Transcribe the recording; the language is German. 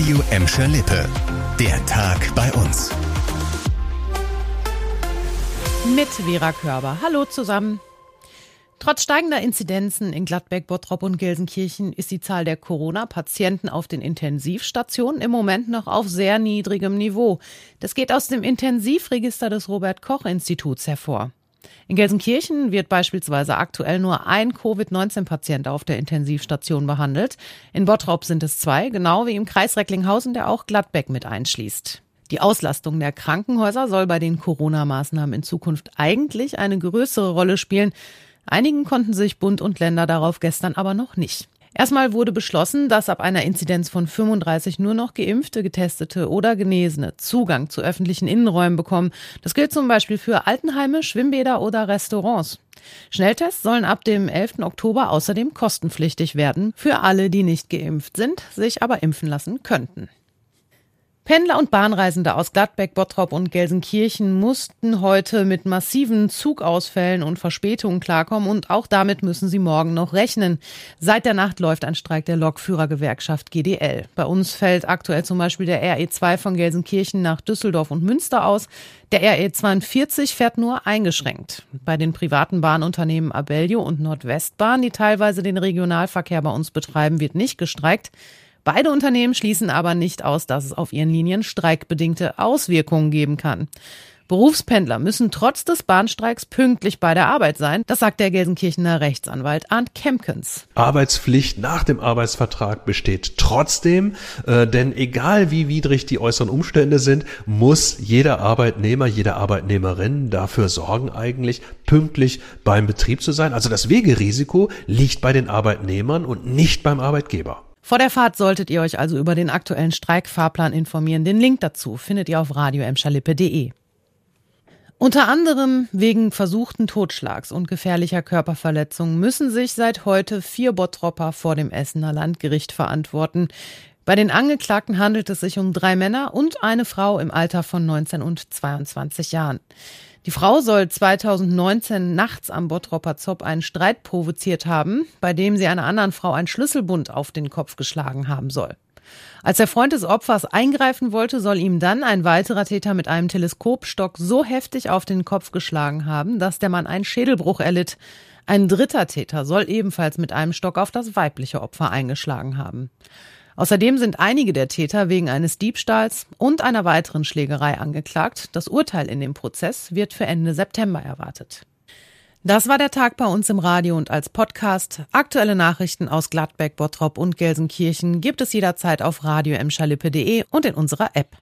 Radio Emscher Lippe. Der Tag bei uns. Mit Vera Körber. Hallo zusammen. Trotz steigender Inzidenzen in Gladbeck, Bottrop und Gelsenkirchen ist die Zahl der Corona-Patienten auf den Intensivstationen im Moment noch auf sehr niedrigem Niveau. Das geht aus dem Intensivregister des Robert Koch Instituts hervor. In Gelsenkirchen wird beispielsweise aktuell nur ein Covid-19-Patient auf der Intensivstation behandelt. In Bottrop sind es zwei, genau wie im Kreis Recklinghausen, der auch Gladbeck mit einschließt. Die Auslastung der Krankenhäuser soll bei den Corona-Maßnahmen in Zukunft eigentlich eine größere Rolle spielen. Einigen konnten sich Bund und Länder darauf gestern aber noch nicht. Erstmal wurde beschlossen, dass ab einer Inzidenz von 35 nur noch Geimpfte, Getestete oder Genesene Zugang zu öffentlichen Innenräumen bekommen. Das gilt zum Beispiel für Altenheime, Schwimmbäder oder Restaurants. Schnelltests sollen ab dem 11. Oktober außerdem kostenpflichtig werden für alle, die nicht geimpft sind, sich aber impfen lassen könnten. Pendler und Bahnreisende aus Gladbeck, Bottrop und Gelsenkirchen mussten heute mit massiven Zugausfällen und Verspätungen klarkommen und auch damit müssen sie morgen noch rechnen. Seit der Nacht läuft ein Streik der Lokführergewerkschaft GDL. Bei uns fällt aktuell zum Beispiel der RE2 von Gelsenkirchen nach Düsseldorf und Münster aus. Der RE42 fährt nur eingeschränkt. Bei den privaten Bahnunternehmen Abellio und Nordwestbahn, die teilweise den Regionalverkehr bei uns betreiben, wird nicht gestreikt. Beide Unternehmen schließen aber nicht aus, dass es auf ihren Linien streikbedingte Auswirkungen geben kann. Berufspendler müssen trotz des Bahnstreiks pünktlich bei der Arbeit sein. Das sagt der Gelsenkirchener Rechtsanwalt Arndt Kempkens. Arbeitspflicht nach dem Arbeitsvertrag besteht trotzdem, äh, denn egal wie widrig die äußeren Umstände sind, muss jeder Arbeitnehmer, jede Arbeitnehmerin dafür sorgen, eigentlich pünktlich beim Betrieb zu sein. Also das Wegerisiko liegt bei den Arbeitnehmern und nicht beim Arbeitgeber. Vor der Fahrt solltet ihr euch also über den aktuellen Streikfahrplan informieren. Den Link dazu findet ihr auf radioemschalippe.de. Unter anderem wegen versuchten Totschlags und gefährlicher Körperverletzung müssen sich seit heute vier Bottropper vor dem Essener Landgericht verantworten. Bei den Angeklagten handelt es sich um drei Männer und eine Frau im Alter von 19 und 22 Jahren. Die Frau soll 2019 nachts am Bottropper Zopp einen Streit provoziert haben, bei dem sie einer anderen Frau einen Schlüsselbund auf den Kopf geschlagen haben soll. Als der Freund des Opfers eingreifen wollte, soll ihm dann ein weiterer Täter mit einem Teleskopstock so heftig auf den Kopf geschlagen haben, dass der Mann einen Schädelbruch erlitt. Ein dritter Täter soll ebenfalls mit einem Stock auf das weibliche Opfer eingeschlagen haben. Außerdem sind einige der Täter wegen eines Diebstahls und einer weiteren Schlägerei angeklagt. Das Urteil in dem Prozess wird für Ende September erwartet. Das war der Tag bei uns im Radio und als Podcast. Aktuelle Nachrichten aus Gladbeck, Bottrop und Gelsenkirchen gibt es jederzeit auf radio und in unserer App.